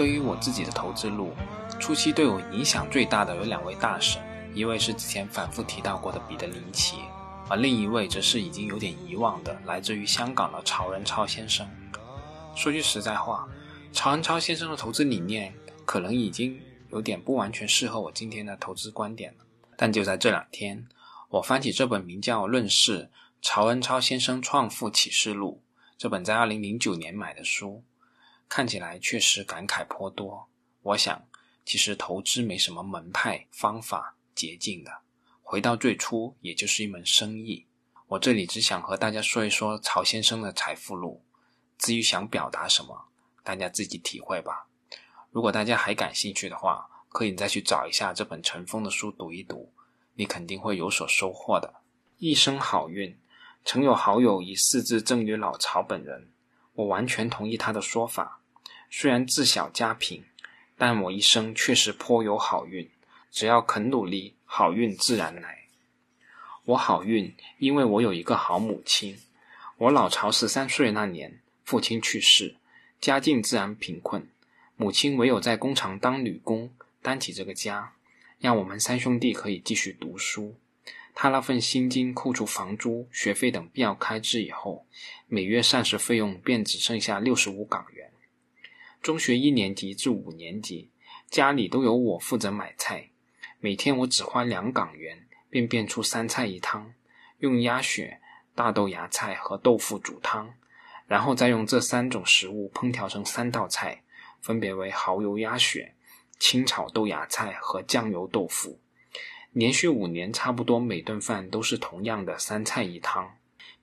对于我自己的投资路，初期对我影响最大的有两位大神，一位是之前反复提到过的彼得林奇，而另一位则是已经有点遗忘的，来自于香港的曹仁超先生。说句实在话，曹仁超先生的投资理念可能已经有点不完全适合我今天的投资观点了。但就在这两天，我翻起这本名叫《论世：曹仁超先生创富启示录》这本在2009年买的书，看起来确实感慨颇多。我想，其实投资没什么门派、方法、捷径的，回到最初，也就是一门生意。我这里只想和大家说一说曹先生的财富路。至于想表达什么，大家自己体会吧。如果大家还感兴趣的话，可以再去找一下这本尘封的书读一读，你肯定会有所收获的。一生好运，曾有好友以四字赠予老曹本人，我完全同意他的说法。虽然自小家贫，但我一生确实颇有好运，只要肯努力，好运自然来。我好运，因为我有一个好母亲。我老曹十三岁那年。父亲去世，家境自然贫困，母亲唯有在工厂当女工，担起这个家，让我们三兄弟可以继续读书。他那份薪金扣除房租、学费等必要开支以后，每月膳食费用便只剩下六十五港元。中学一年级至五年级，家里都由我负责买菜，每天我只花两港元，便变出三菜一汤，用鸭血、大豆芽菜和豆腐煮汤。然后再用这三种食物烹调成三道菜，分别为蚝油鸭血、清炒豆芽菜和酱油豆腐。连续五年，差不多每顿饭都是同样的三菜一汤。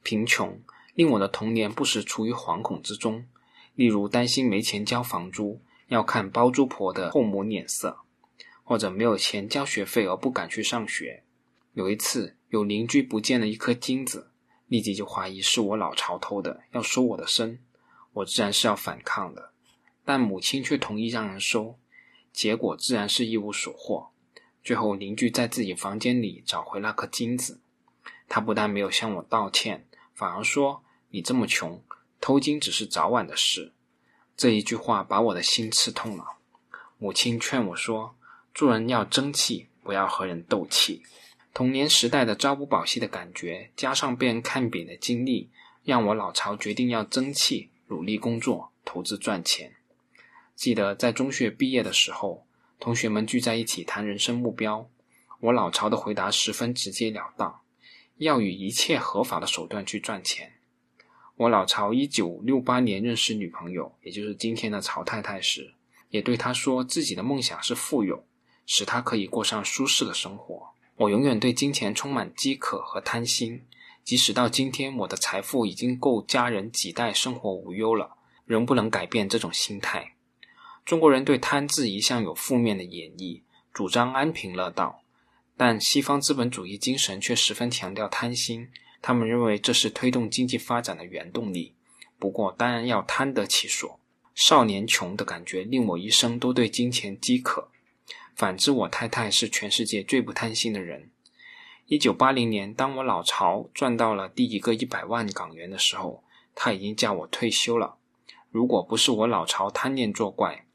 贫穷令我的童年不时处于惶恐之中，例如担心没钱交房租，要看包租婆的后母脸色；或者没有钱交学费而不敢去上学。有一次，有邻居不见了一颗金子。立即就怀疑是我老巢偷的，要收我的身，我自然是要反抗的，但母亲却同意让人收，结果自然是一无所获。最后邻居在自己房间里找回那颗金子，他不但没有向我道歉，反而说：“你这么穷，偷金只是早晚的事。”这一句话把我的心刺痛了。母亲劝我说：“做人要争气，不要和人斗气。”童年时代的朝不保夕的感觉，加上被人看扁的经历，让我老曹决定要争气，努力工作，投资赚钱。记得在中学毕业的时候，同学们聚在一起谈人生目标，我老曹的回答十分直截了当：要以一切合法的手段去赚钱。我老曹一九六八年认识女朋友，也就是今天的曹太太时，也对她说自己的梦想是富有，使她可以过上舒适的生活。我永远对金钱充满饥渴和贪心，即使到今天我的财富已经够家人几代生活无忧了，仍不能改变这种心态。中国人对贪字一向有负面的演绎，主张安贫乐道，但西方资本主义精神却十分强调贪心，他们认为这是推动经济发展的原动力。不过，当然要贪得其所。少年穷的感觉令我一生都对金钱饥渴。反之，我太太是全世界最不贪心的人。一九八零年，当我老曹赚到了第一个一百万港元的时候，他已经叫我退休了。如果不是我老曹贪念作怪，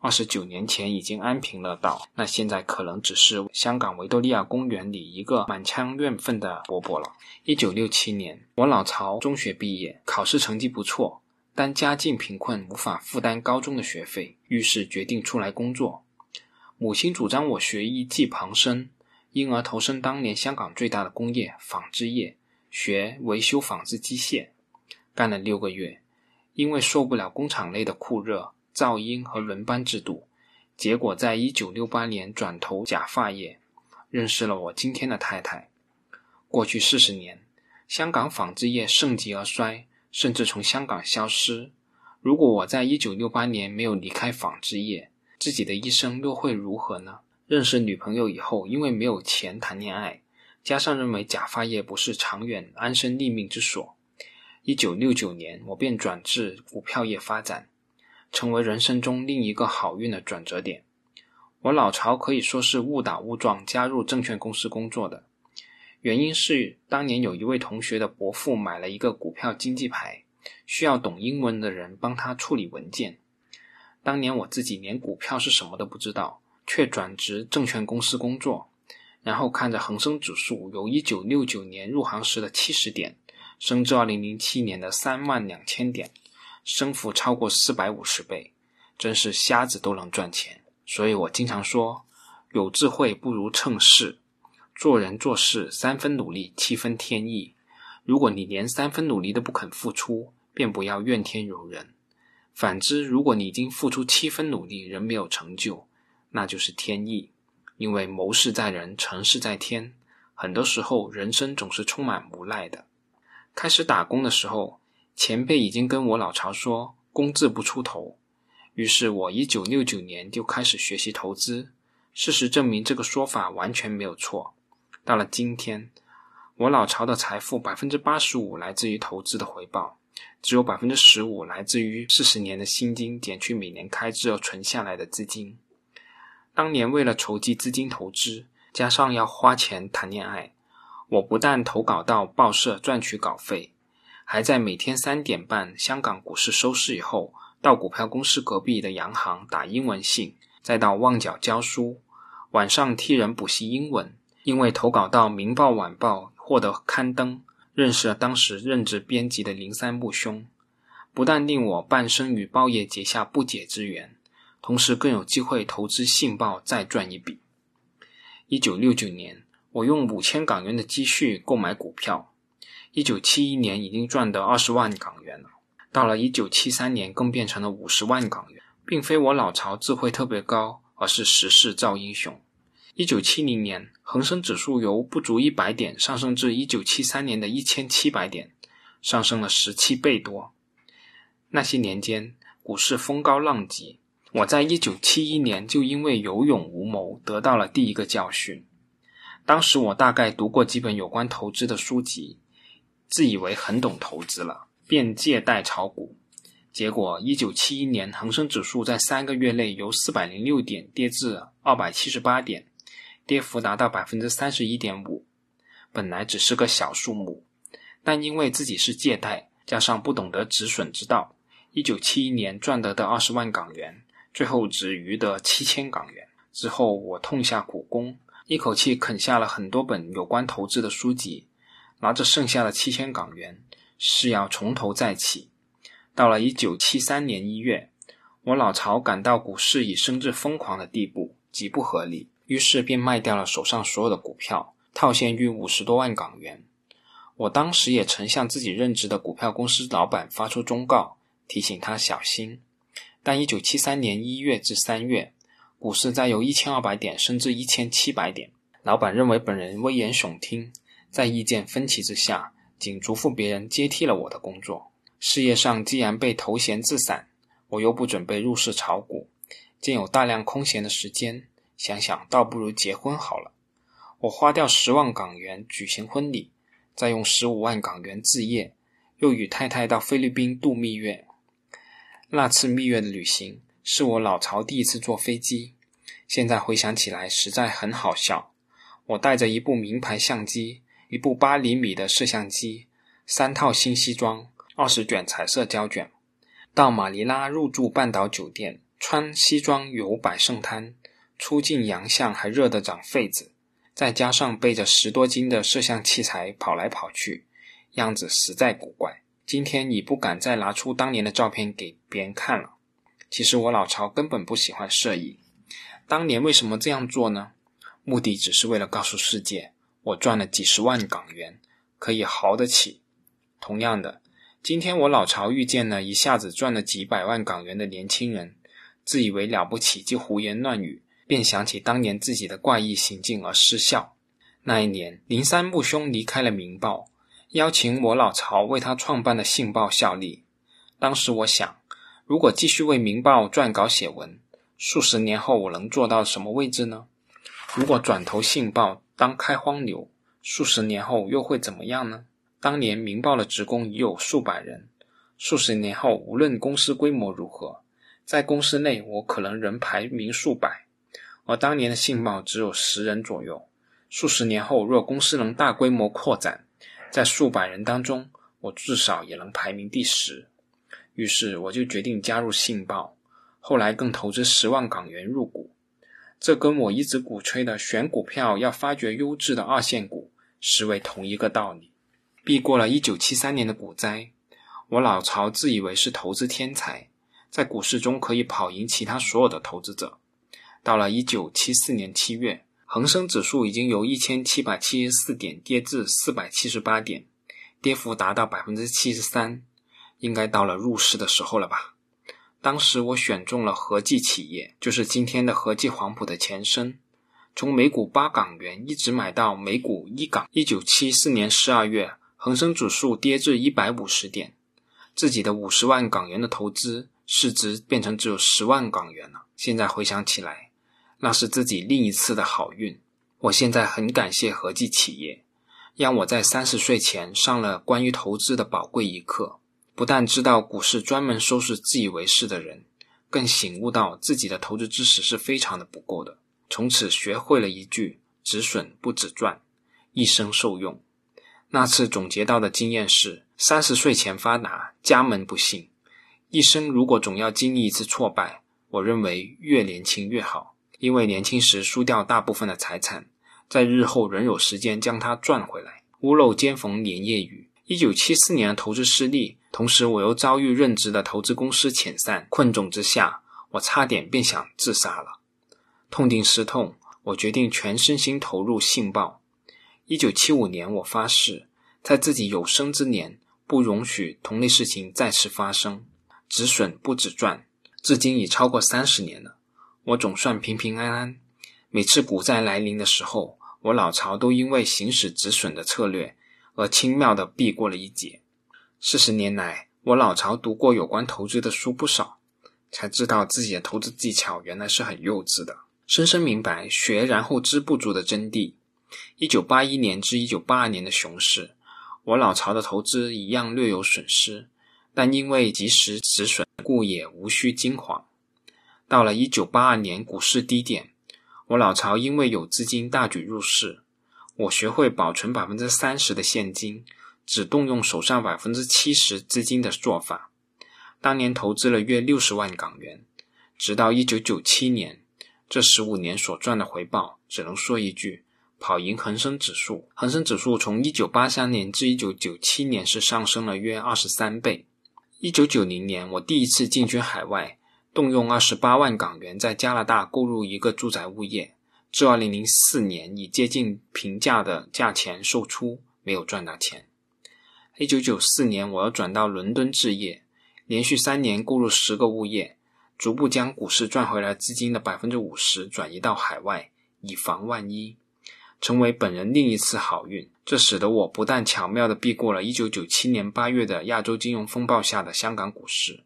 二十九年前已经安贫乐道，那现在可能只是香港维多利亚公园里一个满腔怨愤的伯伯了。一九六七年，我老曹中学毕业，考试成绩不错，但家境贫困，无法负担高中的学费，于是决定出来工作。母亲主张我学艺技旁身，因而投身当年香港最大的工业纺织业，学维修纺织机械。干了六个月，因为受不了工厂内的酷热、噪音和轮班制度，结果在一九六八年转投假发业，认识了我今天的太太。过去四十年，香港纺织业盛极而衰，甚至从香港消失。如果我在一九六八年没有离开纺织业，自己的一生又会如何呢？认识女朋友以后，因为没有钱谈恋爱，加上认为假发业不是长远安身立命之所，一九六九年我便转至股票业发展，成为人生中另一个好运的转折点。我老曹可以说是误打误撞加入证券公司工作的，原因是当年有一位同学的伯父买了一个股票经纪牌，需要懂英文的人帮他处理文件。当年我自己连股票是什么都不知道，却转职证券公司工作，然后看着恒生指数由一九六九年入行时的七十点，升至二零零七年的三万两千点，升幅超过四百五十倍，真是瞎子都能赚钱。所以我经常说，有智慧不如趁势。做人做事三分努力，七分天意。如果你连三分努力都不肯付出，便不要怨天尤人。反之，如果你已经付出七分努力仍没有成就，那就是天意。因为谋事在人，成事在天。很多时候，人生总是充满无奈的。开始打工的时候，前辈已经跟我老巢说“工字不出头”，于是我一九六九年就开始学习投资。事实证明，这个说法完全没有错。到了今天，我老巢的财富百分之八十五来自于投资的回报，只有百分之十五来自于四十年的薪金减去每年开支而存下来的资金。当年为了筹集资金投资，加上要花钱谈恋爱，我不但投稿到报社赚取稿费，还在每天三点半香港股市收市以后，到股票公司隔壁的洋行打英文信，再到旺角教书，晚上替人补习英文。因为投稿到《明报晚报》获得刊登，认识了当时任职编辑的林三木兄，不但令我半生与报业结下不解之缘，同时更有机会投资信报再赚一笔。一九六九年，我用五千港元的积蓄购买股票，一九七一年已经赚得二十万港元了，到了一九七三年更变成了五十万港元，并非我老巢智慧特别高，而是时势造英雄。一九七零年，恒生指数由不足一百点上升至一九七三年的一千七百点，上升了十七倍多。那些年间，股市风高浪急。我在一九七一年就因为有勇无谋得到了第一个教训。当时我大概读过几本有关投资的书籍，自以为很懂投资了，便借贷炒股。结果，一九七一年恒生指数在三个月内由四百零六点跌至二百七十八点。跌幅达到百分之三十一点五，本来只是个小数目，但因为自己是借贷，加上不懂得止损之道，一九七一年赚得的二十万港元，最后只余得七千港元。之后我痛下苦功，一口气啃下了很多本有关投资的书籍，拿着剩下的七千港元，是要从头再起。到了一九七三年一月，我老巢感到股市已升至疯狂的地步，极不合理。于是便卖掉了手上所有的股票，套现逾五十多万港元。我当时也曾向自己任职的股票公司老板发出忠告，提醒他小心。但一九七三年一月至三月，股市再由一千二百点升至一千七百点，老板认为本人危言耸听，在意见分歧之下，仅嘱咐别人接替了我的工作。事业上既然被头衔自散，我又不准备入市炒股，见有大量空闲的时间。想想倒不如结婚好了。我花掉十万港元举行婚礼，再用十五万港元置业，又与太太到菲律宾度蜜月。那次蜜月的旅行是我老巢第一次坐飞机，现在回想起来实在很好笑。我带着一部名牌相机、一部八厘米的摄像机、三套新西装、二十卷彩色胶卷，到马尼拉入住半岛酒店，穿西装游百盛滩。出镜洋相还热得长痱子，再加上背着十多斤的摄像器材跑来跑去，样子实在古怪。今天已不敢再拿出当年的照片给别人看了。其实我老巢根本不喜欢摄影，当年为什么这样做呢？目的只是为了告诉世界，我赚了几十万港元，可以豪得起。同样的，今天我老巢遇见了一下子赚了几百万港元的年轻人，自以为了不起就胡言乱语。便想起当年自己的怪异行径而失笑。那一年，林三木兄离开了《明报》，邀请我老巢为他创办的《信报》效力。当时我想，如果继续为《明报》撰稿写文，数十年后我能做到什么位置呢？如果转投《信报》当开荒牛，数十年后又会怎么样呢？当年《明报》的职工已有数百人，数十年后无论公司规模如何，在公司内我可能仍排名数百。而当年的信报只有十人左右，数十年后，若公司能大规模扩展，在数百人当中，我至少也能排名第十。于是，我就决定加入《信报》，后来更投资十万港元入股。这跟我一直鼓吹的选股票要发掘优质的二线股，实为同一个道理。避过了一九七三年的股灾，我老曹自以为是投资天才，在股市中可以跑赢其他所有的投资者。到了一九七四年七月，恒生指数已经由一千七百七十四点跌至四百七十八点，跌幅达到百分之七十三应该到了入市的时候了吧？当时我选中了和记企业，就是今天的和记黄埔的前身，从每股八港元一直买到每股一港。一九七四年十二月，恒生指数跌至一百五十点，自己的五十万港元的投资市值变成只有十万港元了。现在回想起来，那是自己另一次的好运。我现在很感谢和记企业，让我在三十岁前上了关于投资的宝贵一课。不但知道股市专门收拾自以为是的人，更醒悟到自己的投资知识是非常的不够的。从此学会了一句“止损不止赚”，一生受用。那次总结到的经验是：三十岁前发达，家门不幸。一生如果总要经历一次挫败，我认为越年轻越好，因为年轻时输掉大部分的财产，在日后仍有时间将它赚回来。屋漏兼逢连夜雨。一九七四年投资失利。同时，我又遭遇任职的投资公司遣散，困窘之下，我差点便想自杀了。痛定思痛，我决定全身心投入《信报》。一九七五年，我发誓，在自己有生之年，不容许同类事情再次发生。止损不止赚，至今已超过三十年了，我总算平平安安。每次股灾来临的时候，我老巢都因为行使止损的策略，而轻妙地避过了一劫。四十年来，我老曹读过有关投资的书不少，才知道自己的投资技巧原来是很幼稚的，深深明白“学然后知不足”的真谛。一九八一年至一九八二年的熊市，我老曹的投资一样略有损失，但因为及时止损，故也无需惊慌。到了一九八二年股市低点，我老曹因为有资金大举入市，我学会保存百分之三十的现金。只动用手上百分之七十资金的做法，当年投资了约六十万港元，直到一九九七年，这十五年所赚的回报，只能说一句：跑赢恒生指数。恒生指数从一九八三年至一九九七年是上升了约二十三倍。一九九零年，我第一次进军海外，动用二十八万港元在加拿大购入一个住宅物业，至二零零四年以接近平价的价钱售出，没有赚到钱。一九九四年，我要转到伦敦置业，连续三年购入十个物业，逐步将股市赚回来资金的百分之五十转移到海外，以防万一，成为本人另一次好运。这使得我不但巧妙地避过了一九九七年八月的亚洲金融风暴下的香港股市，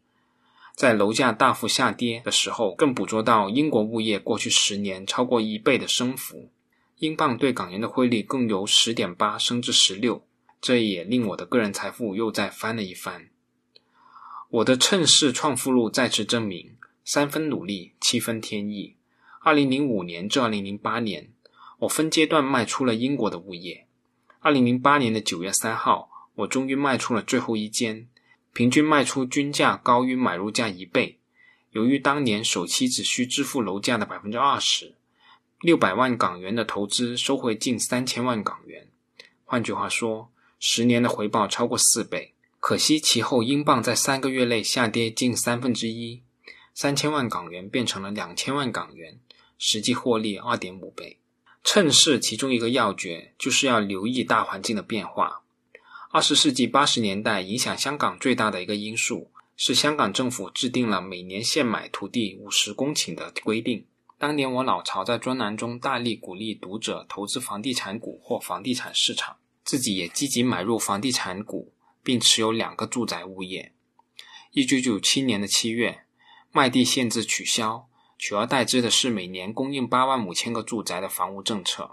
在楼价大幅下跌的时候，更捕捉到英国物业过去十年超过一倍的升幅，英镑对港元的汇率更由十点八升至十六。这也令我的个人财富又再翻了一番。我的趁势创富路再次证明：三分努力，七分天意。二零零五年至二零零八年，我分阶段卖出了英国的物业。二零零八年的九月三号，我终于卖出了最后一间，平均卖出均价高于买入价一倍。由于当年首期只需支付楼价的百分之二十，六百万港元的投资收回近三千万港元。换句话说，十年的回报超过四倍，可惜其后英镑在三个月内下跌近三分之一，三千万港元变成了两千万港元，实际获利二点五倍。趁势其中一个要诀就是要留意大环境的变化。二十世纪八十年代，影响香港最大的一个因素是香港政府制定了每年限买土地五十公顷的规定。当年我老曹在专栏中大力鼓励读者投资房地产股或房地产市场。自己也积极买入房地产股，并持有两个住宅物业。一九九七年的七月，卖地限制取消，取而代之的是每年供应八万五千个住宅的房屋政策。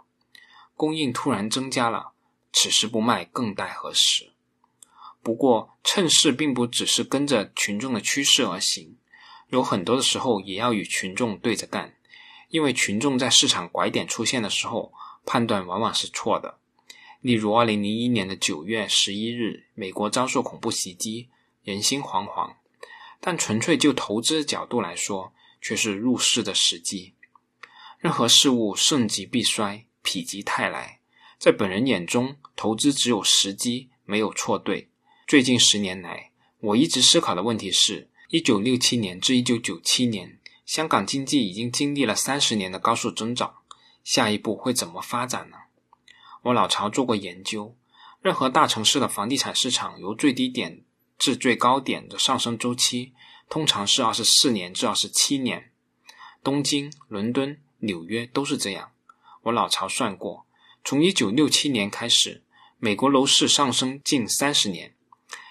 供应突然增加了，此时不卖更待何时？不过，趁势并不只是跟着群众的趋势而行，有很多的时候也要与群众对着干，因为群众在市场拐点出现的时候。判断往往是错的。例如，2001年的9月11日，美国遭受恐怖袭击，人心惶惶。但纯粹就投资角度来说，却是入市的时机。任何事物盛极必衰，否极泰来。在本人眼中，投资只有时机，没有错对。最近十年来，我一直思考的问题是：1967年至1997年，香港经济已经经历了三十年的高速增长，下一步会怎么发展呢？我老巢做过研究，任何大城市的房地产市场由最低点至最高点的上升周期，通常是二十四年至二十七年。东京、伦敦。纽约都是这样。我老巢算过，从一九六七年开始，美国楼市上升近三十年。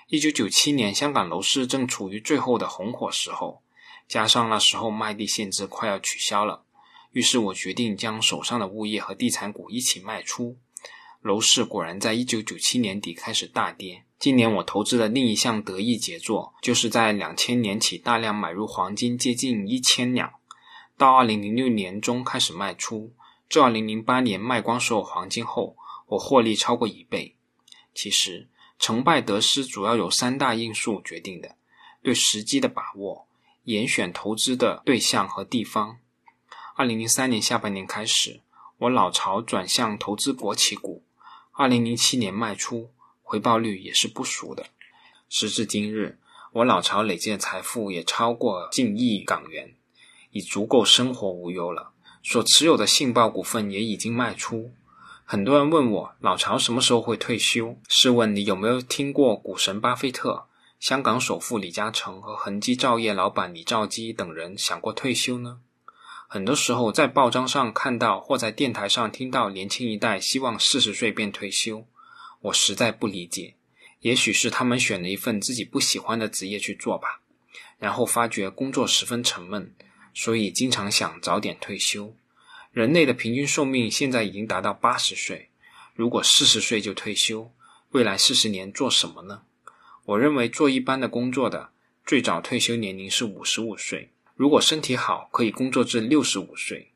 一九九七年，香港楼市正处于最后的红火时候，加上那时候卖地限制快要取消了，于是我决定将手上的物业和地产股一起卖出。楼市果然在一九九七年底开始大跌。今年我投资的另一项得意杰作，就是在两千年起大量买入黄金，接近一千两。到二零零六年中开始卖出，自二零零八年卖光所有黄金后，我获利超过一倍。其实成败得失主要有三大因素决定的：对时机的把握、严选投资的对象和地方。二零零三年下半年开始，我老巢转向投资国企股，二零零七年卖出，回报率也是不俗的。时至今日，我老巢累积的财富也超过近亿港元。已足够生活无忧了。所持有的信报股份也已经卖出。很多人问我老巢什么时候会退休？试问你有没有听过股神巴菲特、香港首富李嘉诚和恒基兆业老板李兆基等人想过退休呢？很多时候在报章上看到或在电台上听到年轻一代希望四十岁便退休，我实在不理解。也许是他们选了一份自己不喜欢的职业去做吧，然后发觉工作十分沉闷。所以经常想早点退休。人类的平均寿命现在已经达到八十岁，如果四十岁就退休，未来四十年做什么呢？我认为做一般的工作的最早退休年龄是五十五岁，如果身体好，可以工作至六十五岁。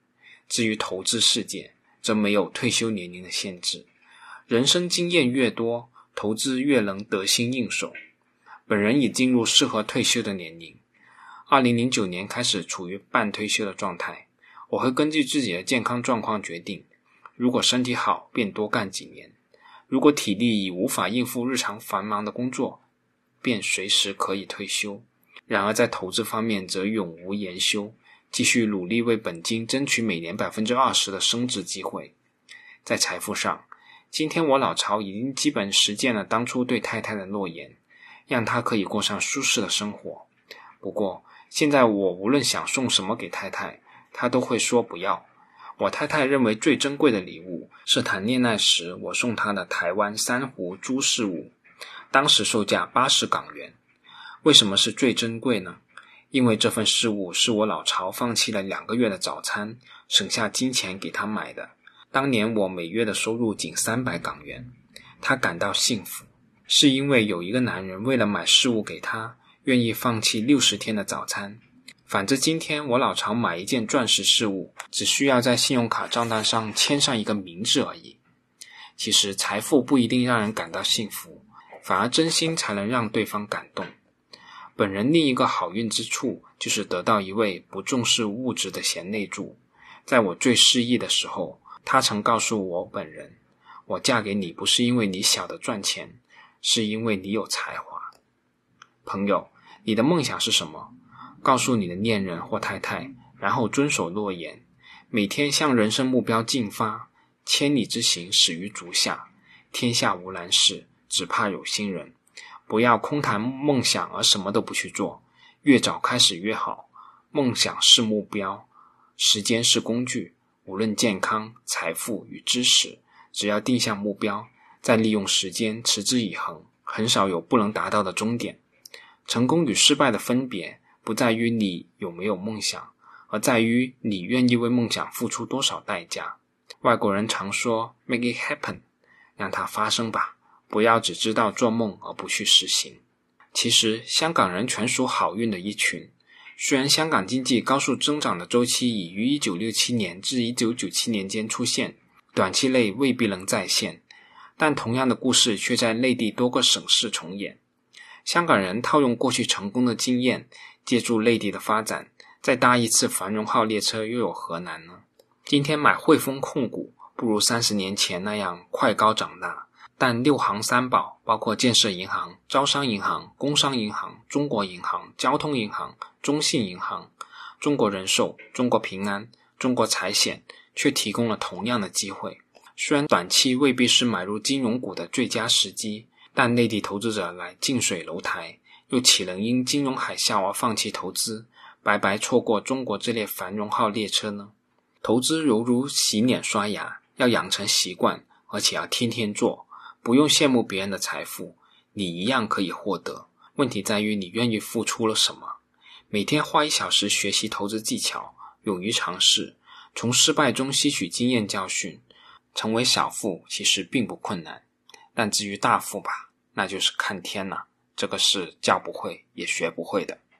至于投资世界，则没有退休年龄的限制。人生经验越多，投资越能得心应手。本人已进入适合退休的年龄。二零零九年开始处于半退休的状态，我会根据自己的健康状况决定。如果身体好，便多干几年；如果体力已无法应付日常繁忙的工作，便随时可以退休。然而在投资方面则永无言休，继续努力为本金争取每年百分之二十的升值机会。在财富上，今天我老巢已经基本实践了当初对太太的诺言，让她可以过上舒适的生活。不过，现在我无论想送什么给太太，她都会说不要。我太太认为最珍贵的礼物是谈恋爱时我送她的台湾珊瑚珠饰物，当时售价八十港元。为什么是最珍贵呢？因为这份饰物是我老巢放弃了两个月的早餐，省下金钱给她买的。当年我每月的收入仅三百港元，她感到幸福，是因为有一个男人为了买饰物给她。愿意放弃六十天的早餐。反之，今天我老常买一件钻石饰物，只需要在信用卡账单上签上一个名字而已。其实，财富不一定让人感到幸福，反而真心才能让对方感动。本人另一个好运之处，就是得到一位不重视物质的贤内助。在我最失意的时候，他曾告诉我本人：“我嫁给你不是因为你晓得赚钱，是因为你有才华。”朋友，你的梦想是什么？告诉你的恋人或太太，然后遵守诺言，每天向人生目标进发。千里之行，始于足下。天下无难事，只怕有心人。不要空谈梦想而什么都不去做，越早开始越好。梦想是目标，时间是工具。无论健康、财富与知识，只要定下目标，再利用时间持之以恒，很少有不能达到的终点。成功与失败的分别，不在于你有没有梦想，而在于你愿意为梦想付出多少代价。外国人常说 “make it happen”，让它发生吧，不要只知道做梦而不去实行。其实，香港人全属好运的一群。虽然香港经济高速增长的周期已于1967年至1997年间出现，短期内未必能再现，但同样的故事却在内地多个省市重演。香港人套用过去成功的经验，借助内地的发展，再搭一次繁荣号列车，又有何难呢？今天买汇丰控股，不如三十年前那样快高长大。但六行三宝，包括建设银行、招商银行、工商银行、中国银行、交通银行、中信银行、中国人寿、中国平安、中国财险，却提供了同样的机会。虽然短期未必是买入金融股的最佳时机，但内地投资者来近水楼台，又岂能因金融海啸而放弃投资，白白错过中国这列繁荣号列车呢？投资犹如洗脸刷牙，要养成习惯，而且要天天做。不用羡慕别人的财富，你一样可以获得。问题在于你愿意付出了什么。每天花一小时学习投资技巧，勇于尝试，从失败中吸取经验教训，成为小富其实并不困难。但至于大富吧，那就是看天了。这个是教不会也学不会的。